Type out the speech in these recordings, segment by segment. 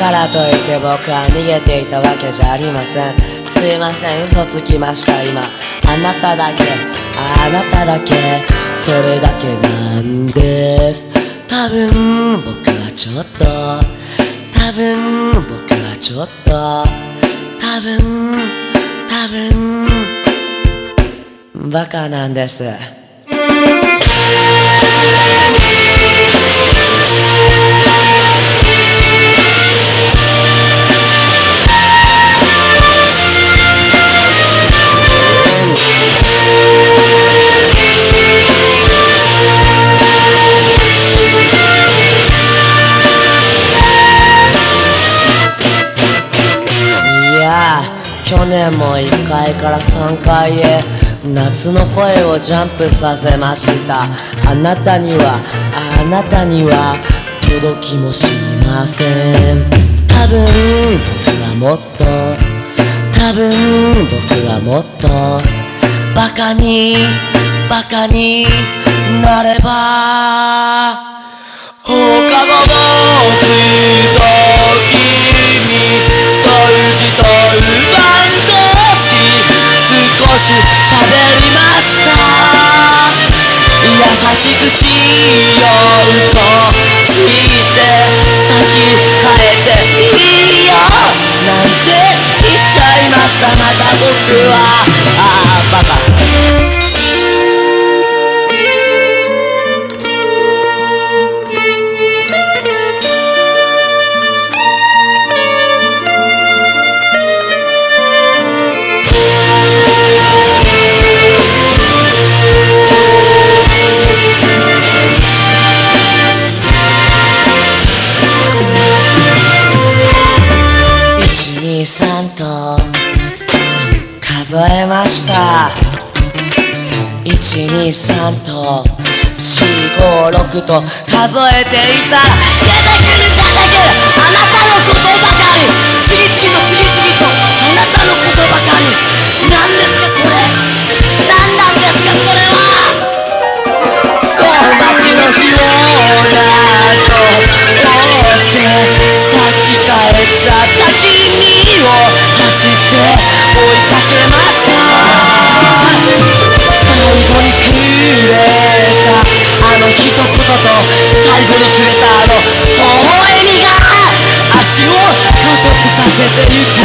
からといって僕は逃げていたわけじゃありません。すいません嘘つきました今。あなただけ。あなただけ。それだけなんです。多分僕はちょっと。多分僕はちょっと。多分多分。バカなんです。去年も1階から3階へ。夏の声をジャンプさせました。あなたにはあなたには届きもしません。多分僕はもっと多分僕はもっとバカにバカになれば。しくしよ。うとし数えました。123と456と数えていた。ら出てくる出てくるあなたのことばかり。次々と次々とあなたのことばかり。何ですかこれ何なんですかこれは。そう街の日をだと思ってさっき帰っちゃった君を走ってた。あの一言と最後にくれたあの微笑みが足を加速させてゆく。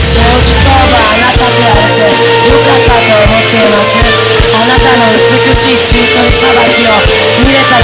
掃除とはあなたであってよかったと思っています。あなたの美しい中取りさばきを見れた